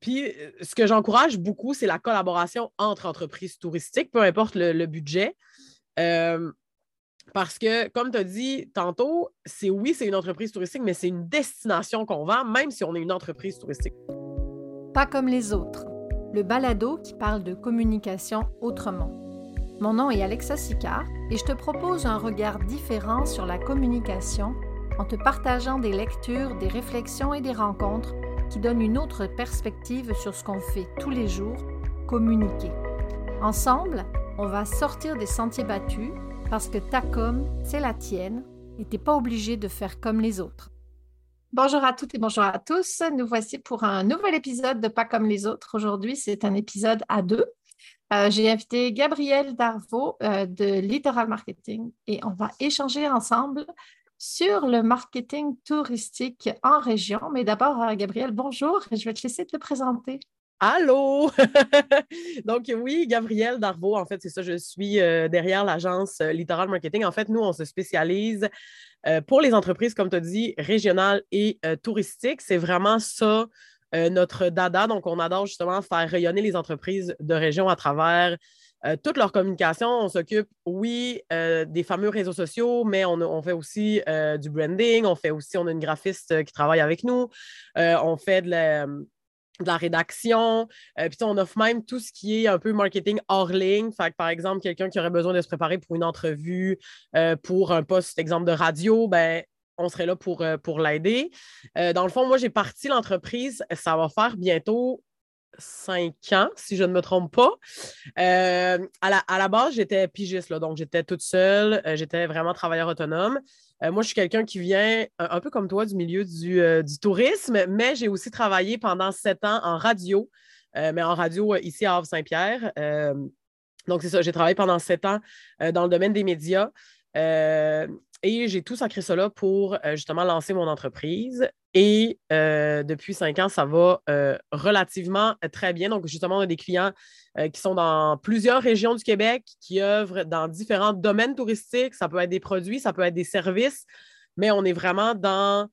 puis ce que j'encourage beaucoup, c'est la collaboration entre entreprises touristiques, peu importe le, budget. parce que, comme tu as dit tantôt, c'est oui, c'est une entreprise touristique, mais c'est une destination qu'on vend, même si on est une entreprise touristique. Pas comme les autres. Le balado qui parle de communication autrement. Mon nom est Alexa Sicard et je te propose un regard différent sur la communication en te partageant des lectures, des réflexions et des rencontres qui donnent une autre perspective sur ce qu'on fait tous les jours, communiquer. Ensemble, on va sortir des sentiers battus parce que ta com, c'est la tienne et t'es pas obligé de faire comme les autres. Bonjour à toutes et bonjour à tous. Nous voici pour un nouvel épisode de Pas comme les autres. Aujourd'hui, c'est un épisode à deux. Euh, j'ai invité Gabrielle Darvaux euh, de Littoral Marketing et on va échanger ensemble sur le marketing touristique en région. Mais d'abord, euh, Gabrielle, bonjour. Je vais te laisser te présenter. Allô! Donc, oui, Gabrielle Darvaux, en fait, c'est ça, je suis euh, derrière l'agence euh, Littoral Marketing. En fait, nous, on se spécialise pour les entreprises, comme tu as dit, régionales et touristiques. C'est vraiment ça, notre dada. Donc, on adore justement faire rayonner les entreprises de région à travers euh, toute leur communication, on s'occupe, oui, euh, des fameux réseaux sociaux, mais on, fait aussi euh, du branding, on fait aussi, on a une graphiste qui travaille avec nous, on fait de la, rédaction, puis on offre même tout ce qui est un peu marketing hors ligne. Fait par exemple, quelqu'un qui aurait besoin de se préparer pour une entrevue, pour un poste, exemple, de radio, ben, on serait là pour, pour l'aider. dans le fond, moi, j'ai parti l'entreprise, ça va faire bientôt cinq ans, si je ne me trompe pas. Euh, à, la, base, j'étais pigiste, donc j'étais toute seule, euh, j'étais vraiment travailleur autonome. Euh, moi, je suis quelqu'un qui vient un, peu comme toi du milieu du, tourisme, mais j'ai aussi travaillé pendant sept ans en radio, mais en radio ici à Havre-Saint-Pierre. donc, c'est ça, j'ai travaillé pendant sept ans dans le domaine des médias. Et j'ai tout sacré cela pour justement lancer mon entreprise. Et euh, depuis cinq ans, ça va euh, relativement très bien. Donc, justement, on a des clients euh, qui sont dans plusieurs régions du Québec, qui œuvrent dans différents domaines touristiques. Ça peut être des produits, ça peut être des services, mais on est vraiment dans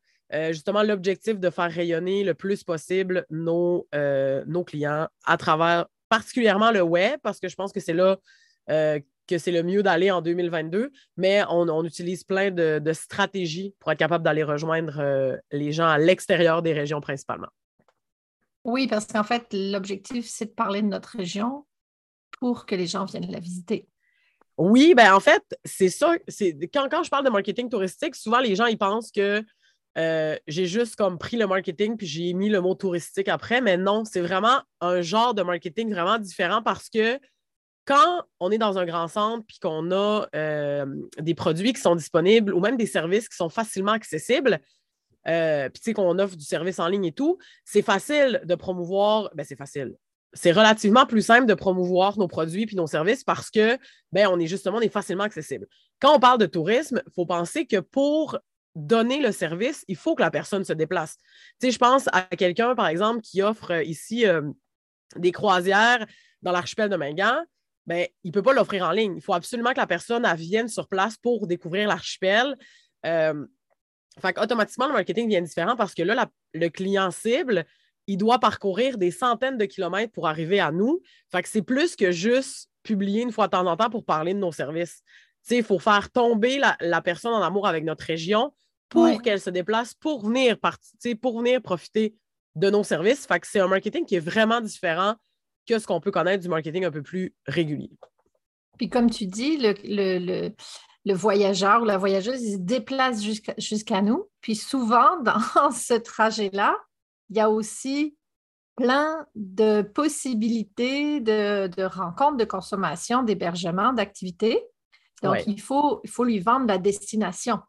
justement l'objectif de faire rayonner le plus possible nos, nos clients à travers particulièrement le web, parce que je pense que c'est là que c'est le mieux d'aller en 2022, mais on, utilise plein de, stratégies pour être capable d'aller rejoindre euh, les gens à l'extérieur des régions principalement. Oui, parce qu'en fait, l'objectif, c'est de parler de notre région pour que les gens viennent la visiter. Oui, ben en fait, c'est ça. Quand, quand je parle de marketing touristique, souvent les gens ils pensent que euh, j'ai juste comme pris le marketing puis j'ai mis le mot touristique après, mais non, c'est vraiment un genre de marketing vraiment différent parce que quand on est dans un grand centre puis qu'on a euh, des produits qui sont disponibles ou même des services qui sont facilement accessibles, euh, puis qu'on offre du service en ligne et tout, c'est facile de promouvoir, ben c'est facile. C'est relativement plus simple de promouvoir nos produits puis nos services parce que ben on est justement facilement accessible. Quand on parle de tourisme, il faut penser que pour donner le service, il faut que la personne se déplace. Je pense à quelqu'un, par exemple, qui offre ici euh, des croisières dans l'archipel de Mingan ben, il ne peut pas l'offrir en ligne. Il faut absolument que la personne vienne sur place pour découvrir l'archipel. Euh, automatiquement, le marketing devient différent parce que là, le client cible, il doit parcourir des centaines de kilomètres pour arriver à nous. Fait que c'est plus que juste publier une fois de temps en temps pour parler de nos services. Il faut faire tomber la, personne en amour avec notre région pour qu'elle se déplace, pour venir, pour venir profiter de nos services. Fait que c'est un marketing qui est vraiment différent que ce qu'on peut connaître du marketing un peu plus régulier. Puis comme tu dis, le, le, le, voyageur ou la voyageuse, il se déplace jusqu'à nous. Puis souvent, dans ce trajet-là, il y a aussi plein de possibilités de, de rencontres, de consommation, d'hébergement, d'activités. Donc, il, faut, il faut lui vendre la destination.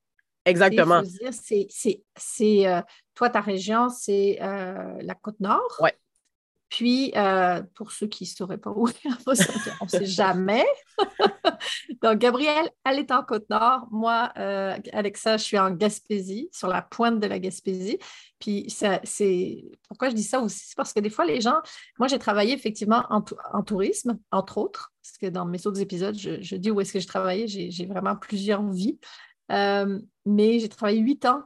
Exactement. C'est, euh, toi, ta région, c'est euh, la Côte-Nord. Oui. Puis, euh, pour ceux qui ne sauraient pas où on ne sait jamais. Donc, Gabrielle, elle est en Côte-Nord. Moi, euh, Alexa, je suis en Gaspésie, sur la pointe de la Gaspésie. Puis, c'est pourquoi je dis ça aussi, c'est parce que des fois, les gens, moi, j'ai travaillé effectivement en, tourisme, entre autres, parce que dans mes autres épisodes, je, dis où est-ce que j'ai travaillé. J'ai vraiment plusieurs vies. Euh, mais j'ai travaillé huit ans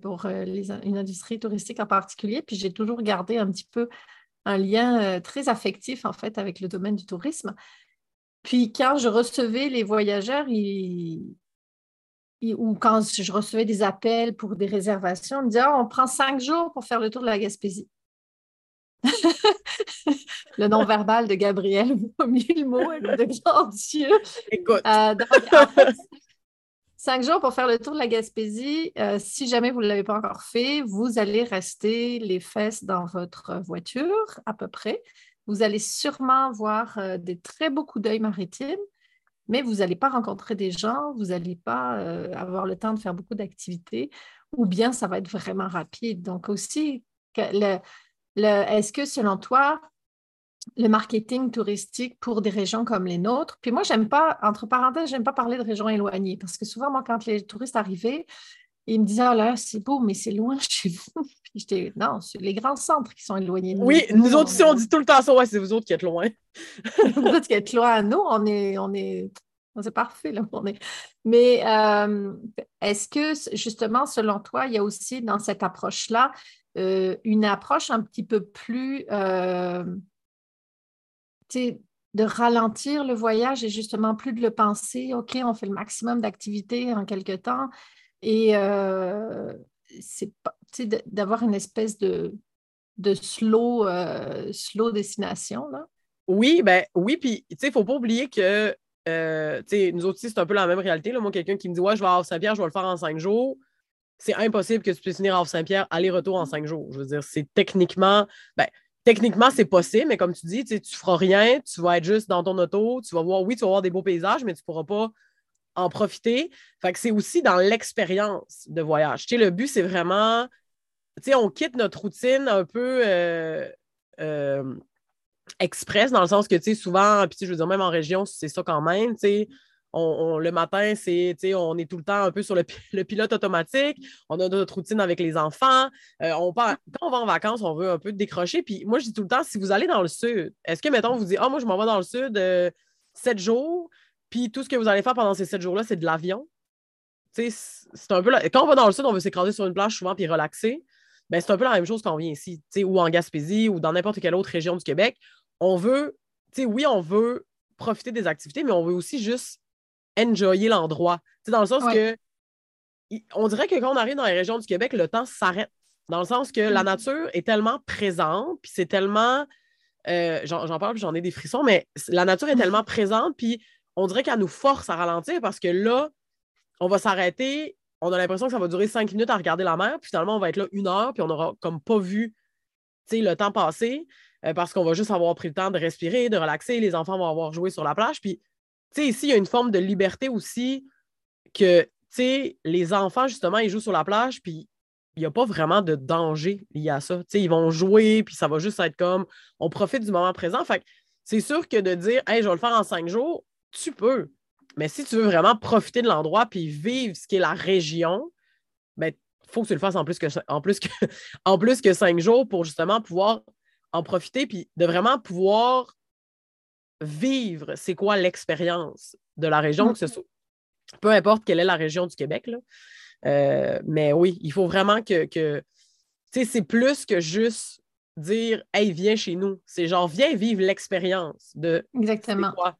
pour une industrie touristique en particulier, puis j'ai toujours gardé un petit peu un lien très affectif, en fait, avec le domaine du tourisme. Puis quand je recevais les voyageurs, ou quand je recevais des appels pour des réservations, on me disait, ah, on prend cinq jours pour faire le tour de la Gaspésie. le nom verbal de Gabriel vaut mille mots de grand Dieu. Écoute. Euh, cinq jours pour faire le tour de la Gaspésie. Euh, si jamais vous ne l'avez pas encore fait, vous allez rester les fesses dans votre voiture à peu près. Vous allez sûrement voir euh, des très beaux coups d'œil maritimes, mais vous n'allez pas rencontrer des gens, vous n'allez pas avoir le temps de faire beaucoup d'activités, ou bien ça va être vraiment rapide. Donc aussi, est-ce que selon toi, le marketing touristique pour des régions comme les nôtres, puis moi, j'aime pas, entre parenthèses, j'aime pas parler de régions éloignées parce que souvent, moi, quand les touristes arrivaient, ils me disaient, oh là, c'est beau, mais c'est loin chez vous. Puis j'étais, non, c'est les grands centres qui sont éloignés. oui, nous, autres ici, on dit tout le temps ça, ouais, c'est vous autres qui êtes loin. vous autres qui êtes loin. Nous, on est, on est, c'est parfait, là, on est. Mais euh, est-ce que, justement, selon toi, il y a aussi dans cette approche-là euh, une approche un petit peu plus euh, de ralentir le voyage et justement plus de le penser, OK, on fait le maximum d'activités en quelque temps et euh, c'est d'avoir une espèce de, de slow, slow destination. Là. Oui, ben oui, puis il ne faut pas oublier que nous autres c'est un peu la même réalité. Là. Moi, quelqu'un qui me dit Ouais, je vais à Saint-Pierre, je vais le faire en cinq jours c'est impossible que tu puisses venir à Saint-Pierre aller-retour en cinq jours. Je veux dire, c'est techniquement, ben, techniquement, c'est possible, mais comme tu dis, tu ne feras rien, tu vas être juste dans ton auto, tu vas voir, oui, tu vas voir des beaux paysages, mais tu ne pourras pas en profiter. Fait que c'est aussi dans l'expérience de voyage. Le but, c'est vraiment, on quitte notre routine un peu euh, euh, express, dans le sens que, souvent, je veux dire, même en région, c'est ça quand même, le matin, c'est, on est tout le temps un peu sur le, pilote automatique. On a notre routine avec les enfants. Euh, on quand on va en vacances, on veut un peu décrocher. Puis moi, je dis tout le temps, si vous allez dans le sud, est-ce que, mettons, vous dites, ah, moi, je m'en vais dans le sud euh, sept jours, puis tout ce que vous allez faire pendant ces sept jours-là, c'est de l'avion? C'est un peu Quand on va dans le sud, on veut s'écraser sur une plage souvent puis relaxer. Ben, c'est un peu la même chose quand on vient ici, ou en Gaspésie ou dans n'importe quelle autre région du Québec. On veut, oui, on veut profiter des activités, mais on veut aussi juste enjoyer l'endroit. Dans le sens que on dirait que quand on arrive dans les régions du Québec, le temps s'arrête. Dans le sens que la mm. nature est tellement présente, puis c'est tellement. Euh, j'en parle, j'en ai des frissons, mais la nature est tellement présente, puis on dirait qu'elle nous force à ralentir parce que là, on va s'arrêter. On a l'impression que ça va durer cinq minutes à regarder la mer, puis finalement, on va être là une heure, puis on n'aura comme pas vu le temps passer euh, parce qu'on va juste avoir pris le temps de respirer, de relaxer. Les enfants vont avoir joué sur la plage. Puis sais, ici, il y a une forme de liberté aussi que, tu les enfants, justement, ils jouent sur la plage, puis il n'y a pas vraiment de danger lié à ça. Tu sais, ils vont jouer, puis ça va juste être comme, on profite du moment présent. Fait c'est sûr que de dire, hey, je vais le faire en cinq jours, tu peux. Mais si tu veux vraiment profiter de l'endroit puis vivre ce qui est la région, ben, il faut que tu le fasses en plus que, en plus que, en plus que cinq jours pour justement pouvoir en profiter puis de vraiment pouvoir vivre c'est quoi l'expérience de la région, que ce soit, peu importe quelle est la région du Québec. Là. Euh, mais oui, il faut vraiment que, que c'est plus que juste dire Hey, viens chez nous. C'est genre viens vivre l'expérience de Exactement. Quoi,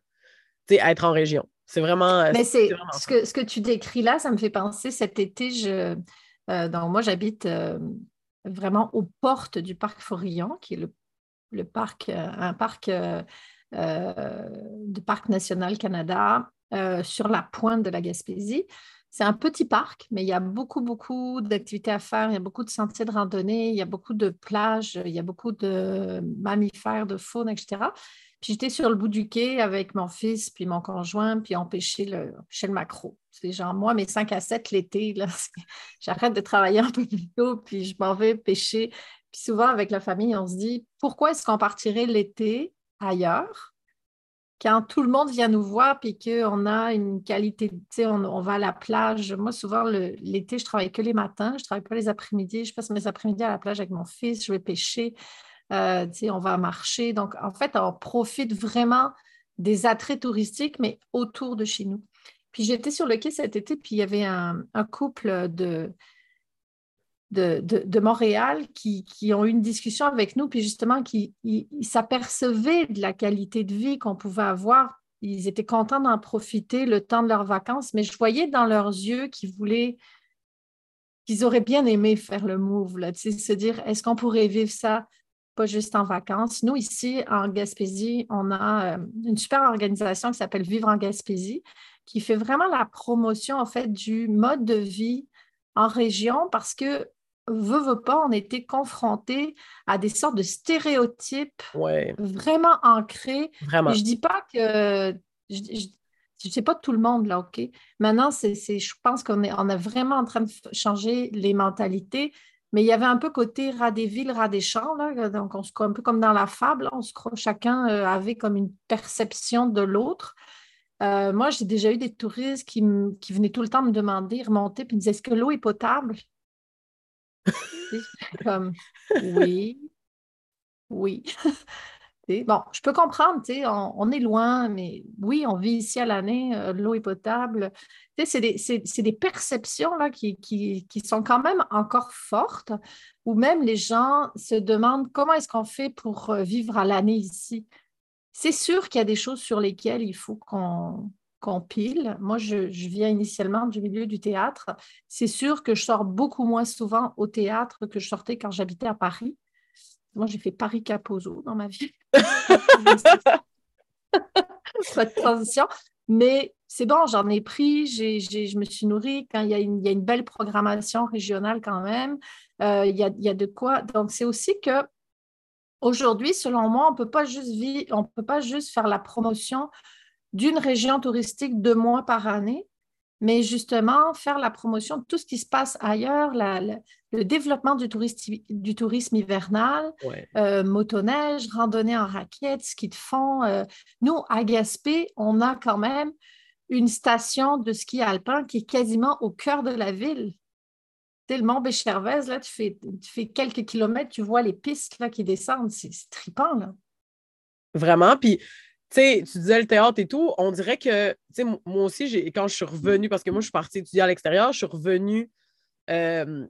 être en région. C'est vraiment. Mais c'est ce que, ce que tu décris là, ça me fait penser cet été, je, euh, donc moi j'habite euh, vraiment aux portes du parc Forillon, qui est le, le parc, un parc euh, du Parc national Canada euh, sur la pointe de la Gaspésie. C'est un petit parc, mais il y a beaucoup, beaucoup d'activités à faire. Il y a beaucoup de sentiers de randonnée, il y a beaucoup de plages, il y a beaucoup de mammifères, de faune, etc. Puis j'étais sur le bout du quai avec mon fils, puis mon conjoint, puis on pêchait le, le macro. C'est genre, moi, mes 5 à 7 l'été, j'arrête de travailler un peu plus tôt, puis je m'en vais pêcher. Puis souvent, avec la famille, on se dit, pourquoi est-ce qu'on partirait l'été ailleurs, quand tout le monde vient nous voir puis qu'on a une qualité, sais, on, va à la plage. Moi, souvent, l'été, je travaille que les matins, je travaille pas les après-midi. Je passe mes après-midi à la plage avec mon fils, je vais pêcher, euh, on va marcher. Donc, en fait, on profite vraiment des attraits touristiques, mais autour de chez nous. Puis j'étais sur le quai cet été, puis il y avait un, couple de, de, Montréal qui, ont eu une discussion avec nous, puis justement, qui s'apercevaient de la qualité de vie qu'on pouvait avoir. Ils étaient contents d'en profiter le temps de leurs vacances, mais je voyais dans leurs yeux qu'ils voulaient, qu'ils auraient bien aimé faire le move, là, se dire, est-ce qu'on pourrait vivre ça pas juste en vacances? Nous, ici, en Gaspésie, on a euh, une super organisation qui s'appelle Vivre en Gaspésie, qui fait vraiment la promotion, en fait, du mode de vie en région parce que veut, veut pas, on était confrontés à des sortes de stéréotypes vraiment ancrés. Vraiment. je dis pas que. Je, ne sais pas tout le monde, là, OK? Maintenant, c'est, je pense qu'on est, on est vraiment en train de changer les mentalités, mais il y avait un peu côté rat des villes, rat des champs, là, donc on se un peu comme dans la fable, on se croit, chacun euh, avait comme une perception de l'autre. Euh, moi, j'ai déjà eu des touristes qui, qui, venaient tout le temps me demander, remonter, puis me disaient Est-ce que l'eau est potable? comme oui, oui. bon, je peux comprendre, on, on, est loin, mais oui, on vit ici à l'année, euh, l'eau est potable. C'est des, des, perceptions là, qui, qui, qui, sont quand même encore fortes, où même les gens se demandent comment est-ce qu'on fait pour euh, vivre à l'année ici. C'est sûr qu'il y a des choses sur lesquelles il faut qu'on compile. Moi, je, viens initialement du milieu du théâtre. C'est sûr que je sors beaucoup moins souvent au théâtre que je sortais quand j'habitais à Paris. Moi, j'ai fait Paris-Capozo dans ma vie. Pas de transition. Mais c'est bon, j'en ai pris, je me suis nourrie quand il y, a une, belle programmation régionale quand même. Euh, il, y a, il, y a, de quoi. Donc, c'est aussi que aujourd'hui, selon moi, on ne peut pas juste vivre, on peut pas juste faire la promotion d'une région touristique deux mois par année, mais justement faire la promotion de tout ce qui se passe ailleurs, le développement du, du tourisme hivernal, euh, motoneige, randonnée en raquettes, ski de fond. Euh, nous, à Gaspé, on a quand même une station de ski alpin qui est quasiment au cœur de la ville. Tu le mont Béchervaise, là, tu fais, tu fais quelques kilomètres, tu vois les pistes là, qui descendent. C'est trippant, là. Vraiment. Puis sais, tu disais le théâtre et tout, on dirait que, moi aussi, quand je suis revenue, parce que moi, je suis partie étudier à l'extérieur, je suis revenue euh,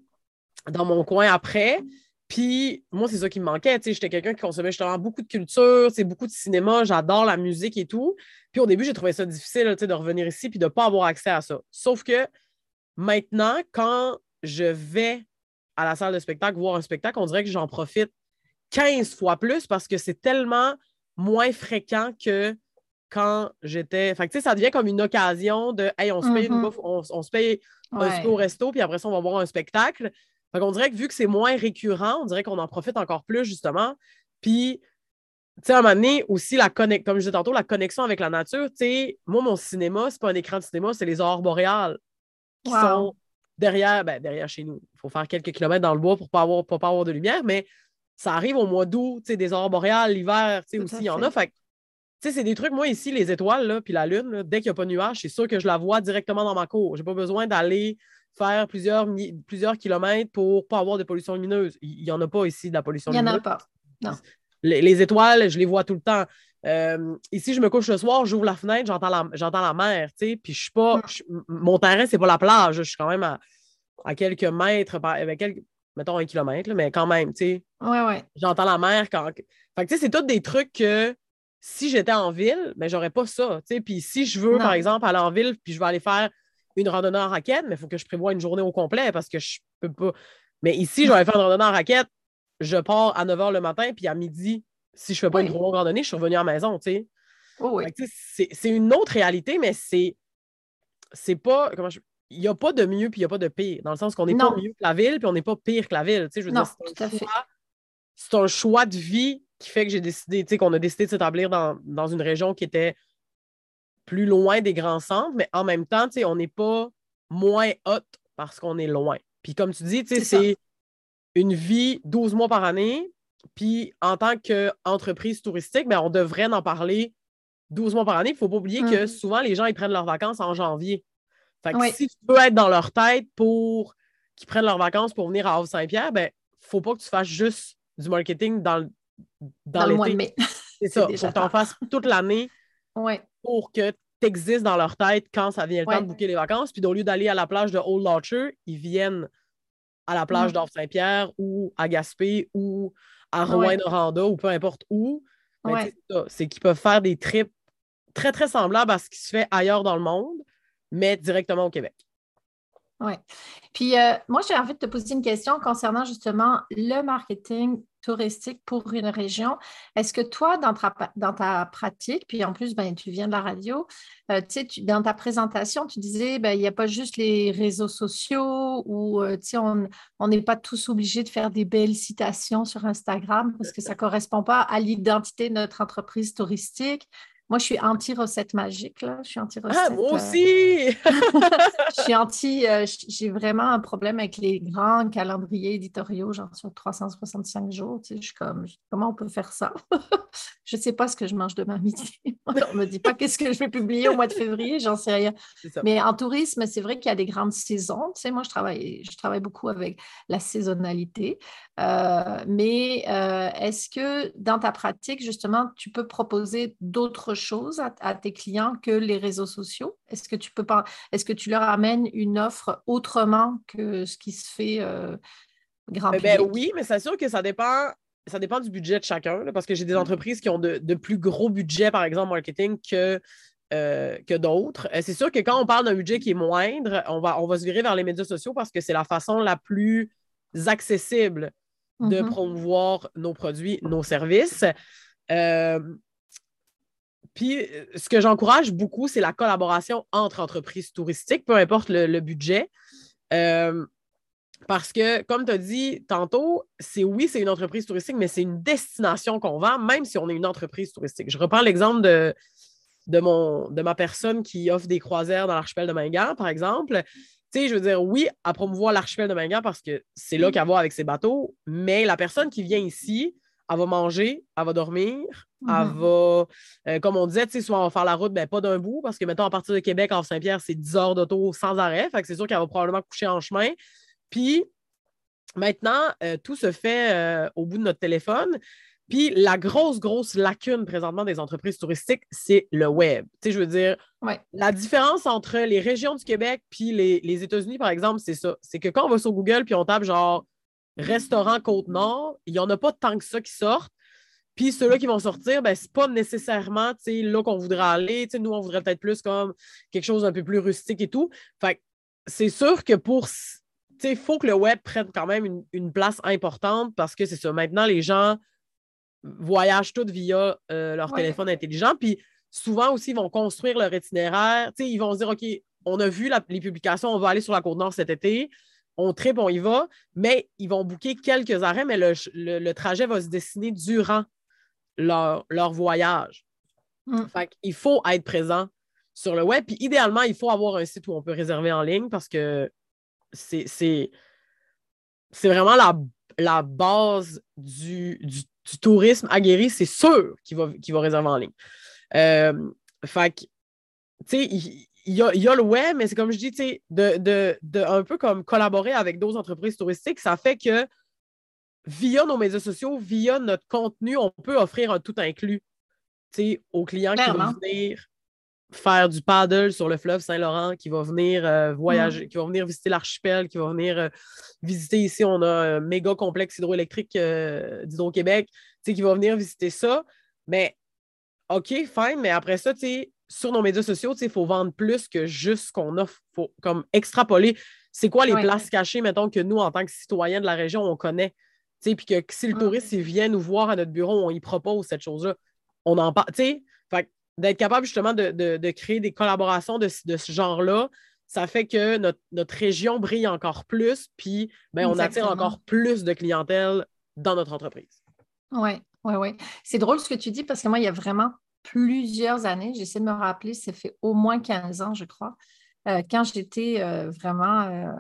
dans mon coin après. Puis moi, c'est ça qui me manquait. J'étais quelqu'un qui consommait justement beaucoup de culture, c'est beaucoup de cinéma, j'adore la musique et tout. Puis au début, j'ai trouvé ça difficile de revenir ici puis de ne pas avoir accès à ça. Sauf que maintenant, quand je vais à la salle de spectacle voir un spectacle, on dirait que j'en profite 15 fois plus parce que c'est tellement moins fréquent que quand j'étais. Fait que, tu sais, ça devient comme une occasion de Hey, on se paye, mm-hmm. on, se paye un au resto, puis après ça, on va voir un spectacle. Fait qu'on dirait que vu que c'est moins récurrent, on dirait qu'on en profite encore plus, justement. Puis, tu sais, à un moment donné, aussi, la connexion, comme je disais tantôt, la connexion avec la nature, tu sais, moi, mon cinéma, c'est pas un écran de cinéma, c'est les aurores boréales qui sont derrière, ben, derrière chez nous. Il faut faire quelques kilomètres dans le bois pour ne pas avoir, pas avoir de lumière, mais ça arrive au mois d'août, des aurores boréales, l'hiver, aussi, il y en a. Fait c'est des trucs, moi, ici, les étoiles, là, puis la lune, dès qu'il n'y a pas de nuage, c'est sûr que je la vois directement dans ma cour. Je n'ai pas besoin d'aller faire plusieurs, plusieurs kilomètres pour ne pas avoir de pollution lumineuse. Il n'y en a pas ici de la pollution lumineuse. Il n'y en a pas. Non. Les, étoiles, je les vois tout le temps. Euh, ici, je me couche le soir, j'ouvre la fenêtre, j'entends la, j'entends la mer, tu sais, puis je suis pas. Mm. mon terrain, c'est pas la plage. Je suis quand même à, à quelques mètres, avec quelques, mettons un kilomètre, mais quand même, tu sais. Ouais, ouais. J'entends la mer quand. Fait que, tu sais, c'est tous des trucs que si j'étais en ville, mais ben, j'aurais pas ça, tu sais. Puis si je veux, par exemple, aller en ville, puis je vais aller faire une randonnée en raquette, mais il faut que je prévoie une journée au complet parce que je peux pas. Mais ici, je vais faire une randonnée en raquette, je pars à 9 h le matin, puis à midi, si je fais pas une grosse randonnée, je suis revenu à la maison, tu sais. Oh, oui. C'est une autre réalité, mais c'est. C'est pas. Comment je il n'y a pas de mieux puis il n'y a pas de pire. Dans le sens qu'on n'est pas mieux que la ville puis on n'est pas pire que la ville. Je veux non, c'est un, choix, c'est un choix de vie qui fait que j'ai décidé, qu'on a décidé de s'établir dans, une région qui était plus loin des grands centres, mais en même temps, on n'est pas moins haute parce qu'on est loin. Puis comme tu dis, c'est une vie 12 mois par année. Puis en tant qu'entreprise touristique, ben, on devrait en parler 12 mois par année. Il ne faut pas oublier que mmh. souvent, les gens ils prennent leurs vacances en janvier. Fait que si tu veux être dans leur tête pour qu'ils prennent leurs vacances pour venir à Havre-Saint-Pierre, ben, faut pas que tu fasses juste du marketing dans, dans, le mois de mai. C'est ça. Il faut que tu en fasses toute l'année pour que tu existes dans leur tête quand ça vient le temps de bouquer les vacances. Puis au lieu d'aller à la plage de Old Lodger, ils viennent à la plage Mm. Saint-Pierre ou à Gaspé ou à. Rouen-Noranda ou peu importe où. Ben. C'est qu'ils peuvent faire des trips très, très semblables à ce qui se fait ailleurs dans le monde, mais directement au Québec. Oui. Puis euh, moi, j'ai envie de te poser une question concernant justement le marketing touristique pour une région. Est-ce que toi, dans ta, pratique, puis en plus, ben, tu viens de la radio, euh, dans ta présentation, tu disais, ben, il n'y a pas juste les réseaux sociaux ou, euh, on n'est pas tous obligés de faire des belles citations sur Instagram parce que ça ne correspond pas à l'identité de notre entreprise touristique. Moi, je suis anti-recette magique, là. Je suis anti-recette. Ah, moi euh, aussi! je suis anti, euh, j'ai vraiment un problème avec les grands calendriers éditoriaux, genre sur 365 jours. Tu sais, je suis comme, comment on peut faire ça? je ne sais pas ce que je mange demain midi. on ne me dit pas qu'est-ce que je vais publier au mois de février, j'en sais rien. Mais en tourisme, c'est vrai qu'il y a des grandes saisons. Tu sais, moi, je travaille, je travaille beaucoup avec la saisonnalité. Euh, mais euh, est-ce que dans ta pratique, justement, tu peux proposer d'autres choses à, à tes clients que les réseaux sociaux? Est-ce que tu peux pas, est-ce que tu leur amènes une offre autrement que ce qui se fait euh, grand Eh ben public? oui, mais c'est sûr que ça dépend, ça dépend du budget de chacun, là, parce que j'ai des entreprises qui ont de, de plus gros budgets, par exemple, marketing, que, euh, que d'autres. Euh, C'est sûr que quand on parle d'un budget qui est moindre, on va, on va se virer vers les médias sociaux parce que c'est la façon la plus accessible de Mhm. promouvoir nos produits, nos services. Euh, puis, euh, ce que j'encourage beaucoup, c'est la collaboration entre entreprises touristiques, peu importe le, le budget. Euh, parce que, comme tu as dit tantôt, c'est oui, c'est une entreprise touristique, mais c'est une destination qu'on vend, même si on est une entreprise touristique. Je reprends l'exemple de, de, mon, de ma personne qui offre des croisières dans l'archipel de Mingan, par exemple. Tu sais, je veux dire, oui, à promouvoir l'archipel de Mingan parce que c'est là qu'elle va avec ses bateaux, mais la personne qui vient ici, elle va manger, elle va dormir, elle Mhm. va, euh, comme on disait, tu sais, soit on va faire la route, ben, pas d'un bout, parce que, mettons, à partir de Québec, en Saint-Pierre, c'est 10 heures d'auto sans arrêt. Fait que c'est sûr qu'elle va probablement coucher en chemin. Puis, maintenant, euh, tout se fait euh, au bout de notre téléphone. Puis, la grosse, grosse lacune présentement des entreprises touristiques, c'est le web. Tu sais, je veux dire, Ouais. la différence entre les régions du Québec puis les, les États-Unis, par exemple, c'est ça. C'est que quand on va sur Google puis on tape genre restaurant Côte-Nord, il n'y en a pas tant que ça qui sortent. Puis ceux-là qui vont sortir, ben, c'est pas nécessairement là qu'on voudrait aller. Nous, on voudrait peut-être plus comme quelque chose d'un peu plus rustique et tout. Fait c'est sûr que pour. Il faut que le web prenne quand même une, une place importante parce que c'est ça. Maintenant, les gens voyagent tout via euh, leur Ouais. téléphone intelligent. Puis souvent aussi, ils vont construire leur itinéraire. Ils vont se dire OK, on a vu la- les publications, on va aller sur la Côte-Nord cet été. On tripe, on y va, mais ils vont booker quelques arrêts, mais le, le- le trajet va se dessiner durant leur, leur voyage. Mm. Fait qu'il faut être présent sur le web. Puis idéalement, il faut avoir un site où on peut réserver en ligne parce que c'est, c'est, c'est vraiment la, la base du, du, du tourisme aguerri. C'est sûr qu'il va, qu'il va réserver en ligne. Euh, fait que, tu sais, il, y, a, il y a le web, mais c'est comme je dis, tu sais, de, de, de un peu comme collaborer avec d'autres entreprises touristiques, ça fait que via nos médias sociaux, via notre contenu, on peut offrir un tout inclus tu sais, aux clients qui vont venir faire du paddle sur le fleuve Saint-Laurent, qui va venir euh, voyager, qui va venir visiter l'archipel, qui va venir euh, visiter ici, on a un méga complexe hydroélectrique euh, d'Hydro-Québec, tu sais, qui va venir visiter ça. Mais OK, fine, mais après ça, tu sais, sur nos médias sociaux, il faut vendre plus que juste ce qu'on offre. Il faut comme extrapoler. C'est quoi les Ouais. places cachées, mettons, que nous, en tant que citoyens de la région, on connaît? Puis que si le touriste il vient nous voir à notre bureau, on y propose cette chose-là. On en parle. D'être capable justement de, de- de créer des collaborations de, ce- de ce genre-là, ça fait que notre, notre région brille encore plus, puis ben, on attire encore plus de clientèle dans notre entreprise. Oui, oui, oui. C'est drôle ce que tu dis parce que moi, il y a vraiment plusieurs années, j'essaie de me rappeler, ça fait au moins 15 ans, je crois, euh, quand j'étais euh, vraiment euh,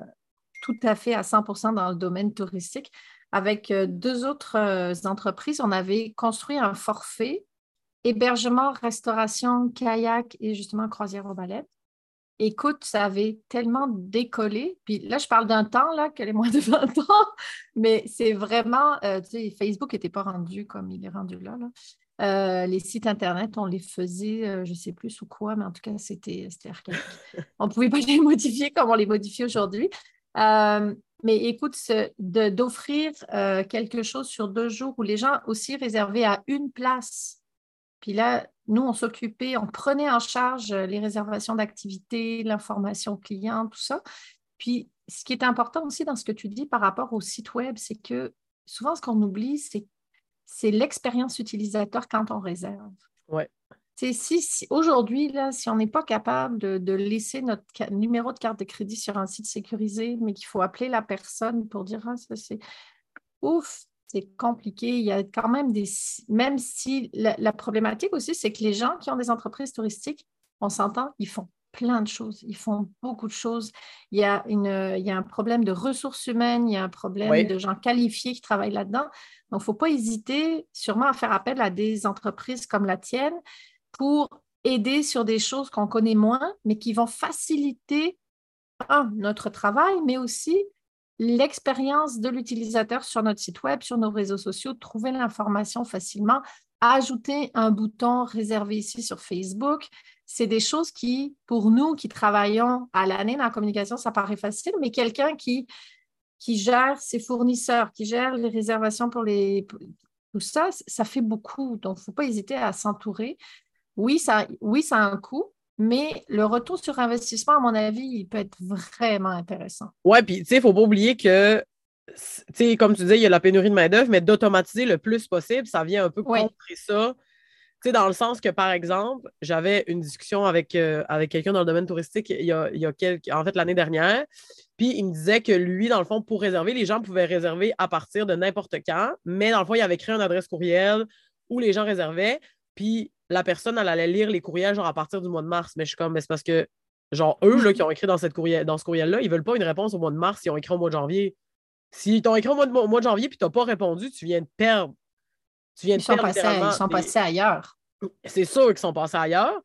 tout à fait à 100% dans le domaine touristique. Avec deux autres entreprises, on avait construit un forfait hébergement, restauration, kayak et justement croisière aux baleines. Écoute, ça avait tellement décollé. Puis là, je parle d'un temps là, qu'elle est moins de 20 ans, mais c'est vraiment, tu sais, Facebook n'était pas rendu comme il est rendu là. Euh, les sites Internet, on les faisait, euh, je ne sais plus sous quoi, mais en tout cas, c'était on ne pouvait pas les modifier comme on les modifie aujourd'hui. Euh, mais écoute, d'offrir quelque chose sur deux jours où les gens aussi réservaient à une place. Puis là, nous, on s'occupait, on prenait en charge les réservations d'activités, l'information client, tout ça. Puis, ce qui est important aussi dans ce que tu dis par rapport au site web, c'est que souvent, ce qu'on oublie, c'est, c'est l'expérience utilisateur quand on réserve. Ouais. Si, si, aujourd'hui, si on n'est pas capable de, laisser notre numéro de carte de crédit sur un site sécurisé, mais qu'il faut appeler la personne pour dire ah, ça c'est ouf, c'est compliqué. Il y a quand même des. Même si la, problématique aussi, c'est que les gens qui ont des entreprises touristiques, on s'entend, ils font plein de choses. Ils font beaucoup de choses. Il y a, une, il y a un problème de ressources humaines, il y a un problème de gens qualifiés qui travaillent là-dedans. Donc, il ne faut pas hésiter sûrement à faire appel à des entreprises comme la tienne pour aider sur des choses qu'on connaît moins, mais qui vont faciliter notre travail, mais aussi l'expérience de l'utilisateur sur notre site web, sur nos réseaux sociaux, trouver l'information facilement, ajouter un bouton réservé ici sur Facebook. C'est des choses qui, pour nous qui travaillons à l'année dans la communication, ça paraît facile, mais quelqu'un qui, qui gère ses fournisseurs, qui gère les réservations pour les... Tout ça, ça fait beaucoup. Donc, il ne faut pas hésiter à s'entourer oui, ça, oui, ça a un coût, mais le retour sur investissement, à mon avis, il peut être vraiment intéressant. Oui, puis tu sais, il ne faut pas oublier que, tu sais, comme tu disais, il y a la pénurie de main-d'œuvre, mais d'automatiser le plus possible, ça vient un peu contrer ça. Sais, dans le sens que, par exemple, j'avais une discussion avec, euh, avec quelqu'un dans le domaine touristique il y a, il y a quelques, en fait, l'année dernière. Puis il me disait que lui, dans le fond, pour réserver, les gens pouvaient réserver à partir de n'importe quand, mais dans le fond, il avait créé une adresse courriel où les gens réservaient. Puis la personne, elle allait lire les courriels genre à partir du mois de mars. Mais je suis comme, mais c'est parce que, genre, eux là, qui ont écrit dans, cette courriel, ce courriel-là, ils veulent pas une réponse au mois de mars, ils ont écrit au mois de janvier. S'ils t'ont écrit au mois de, mois de janvier puis tu n'as pas répondu, tu viens de perdre. Tu viens de ils sont passés, Ils sont passés ailleurs. C'est sûr qu'ils sont passés ailleurs.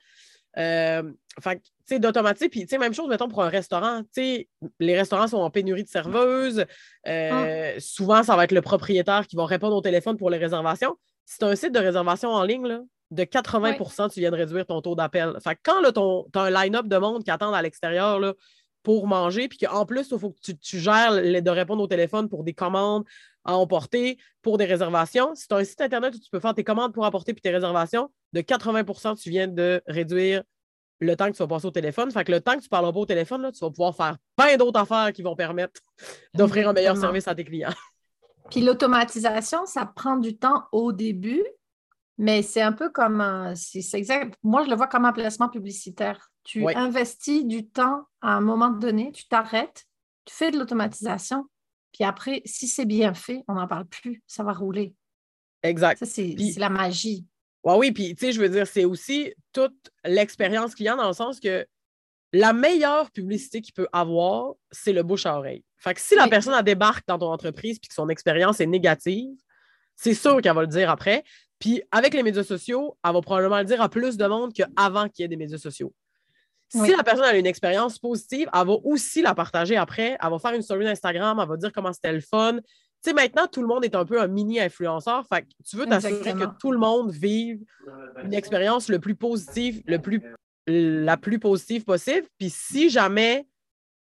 Euh, fait tu sais, d'automatique, puis, tu sais, même chose, mettons, pour un restaurant, tu sais, les restaurants sont en pénurie de serveuses. Euh, ah. Souvent, ça va être le propriétaire qui va répondre au téléphone pour les réservations. Si tu as un site de réservation en ligne, là, de 80% tu viens de réduire ton taux d'appel. Fait quand tu as un line-up de monde qui attend à l'extérieur pour manger, puis qu'en plus, il faut que tu, gères de répondre au téléphone pour des commandes à emporter, pour des réservations. Si tu as un site Internet où tu peux faire tes commandes pour apporter puis tes réservations, de 80% tu viens de réduire le temps que tu vas passer au téléphone. Fait que le temps que tu ne parleras pas au téléphone, là, tu vas pouvoir faire plein d'autres affaires qui vont permettre d'offrir un meilleur service à tes clients. Puis l'automatisation, ça prend du temps au début, mais c'est un peu comme un, c'est exact. Moi, je le vois comme un placement publicitaire. Tu investis du temps à un moment donné, tu t'arrêtes, tu fais de l'automatisation, puis après, si c'est bien fait, on n'en parle plus, ça va rouler. Exact. Ça, c'est la magie. Ouais, oui, puis tu sais, je veux dire, c'est aussi toute l'expérience client dans le sens que la meilleure publicité qu'il peut avoir, c'est le bouche à oreille. Fait que si la personne a débarque dans ton entreprise et que son expérience est négative, c'est sûr qu'elle va le dire après. Puis avec les médias sociaux, elle va probablement le dire à plus de monde qu'avant qu'il y ait des médias sociaux. Si la personne a une expérience positive, elle va aussi la partager après. Elle va faire une story d'Instagram, elle va dire comment c'était le fun. Tu sais, maintenant, tout le monde est un peu un mini-influenceur. Fait que tu veux t'assurer que tout le monde vive une expérience le plus positive, le plus, la plus positive possible. Puis si jamais,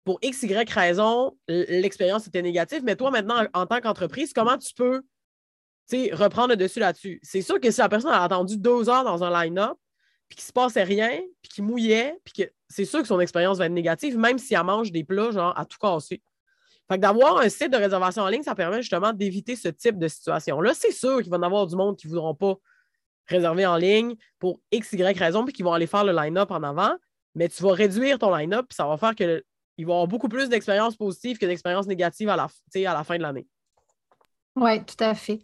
pour X, Y raison, l'expérience était négative, mais toi, maintenant, en tant qu'entreprise, comment tu peux reprendre le dessus là-dessus. C'est sûr que si la personne a attendu deux heures dans un line-up, puis qu'il se passait rien, puis qu'il mouillait, puis que c'est sûr que son expérience va être négative, même si elle mange des plats, genre, à tout casser. Fait que d'avoir un site de réservation en ligne, ça permet justement d'éviter ce type de situation-là. C'est sûr qu'il va y en avoir du monde qui ne voudront pas réserver en ligne pour X, Y raison, puis qui vont aller faire le line-up en avant, mais tu vas réduire ton line-up, puis ça va faire qu'il va y avoir beaucoup plus d'expériences positives que d'expériences négatives à la fin de l'année. Oui, tout à fait.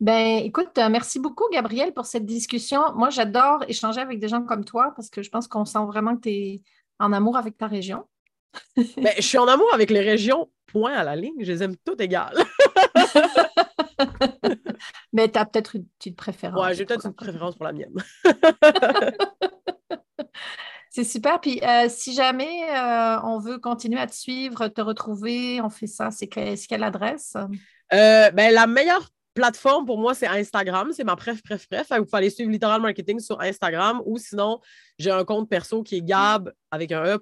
Ben, écoute, euh, merci beaucoup, Gabriel, pour cette discussion. Moi, j'adore échanger avec des gens comme toi parce que je pense qu'on sent vraiment que tu es en amour avec ta région. ben, je suis en amour avec les régions, point à la ligne. Je les aime toutes égales. Mais tu as peut-être une petite préférence. Oui, j'ai peut-être une préférence pour la mienne. C'est super. Puis euh, si jamais euh, on veut continuer à te suivre, te retrouver, on fait ça, c'est quelle adresse? Euh, ben, la meilleure plateforme pour moi, c'est Instagram. C'est ma préf, préf, préf. Vous pouvez aller suivre Littoral Marketing sur Instagram ou sinon, j'ai un compte perso qui est gab avec un e,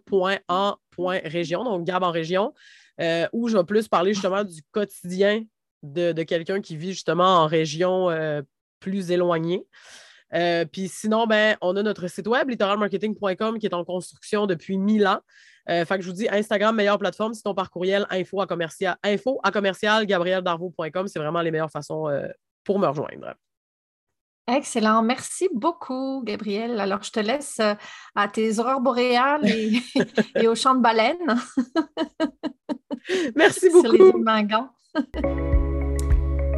donc gab en région. euh, où je vais plus parler justement du quotidien de, quelqu'un qui vit justement en région euh, plus éloignée. Euh, puis sinon, ben, on a notre site web, littoralmarketing.com, qui est en construction depuis 1000 ans. fait que je vous dis Instagram, meilleure plateforme. Sinon, par courriel, info à commercial, info à commercial, gabrieldarvaux.com. C'est vraiment les meilleures façons pour me rejoindre. Excellent. Merci beaucoup, Gabriel. Alors, je te laisse euh, à tes aurores boréales et, et au champ de baleines. Merci beaucoup. Sur les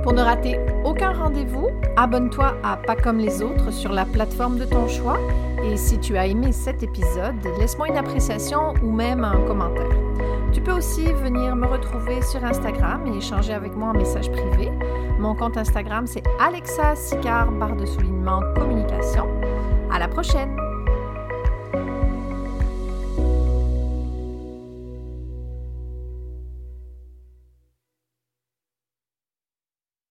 Pour ne rater aucun rendez-vous, abonne-toi à Pas comme les autres sur la plateforme de ton choix. Et si tu as aimé cet épisode, laisse-moi une appréciation ou même un commentaire. Tu peux aussi venir me retrouver sur Instagram et échanger avec moi en message privé. Mon compte Instagram, c'est Alexa Sicard, barre de soulignement communication. À la prochaine!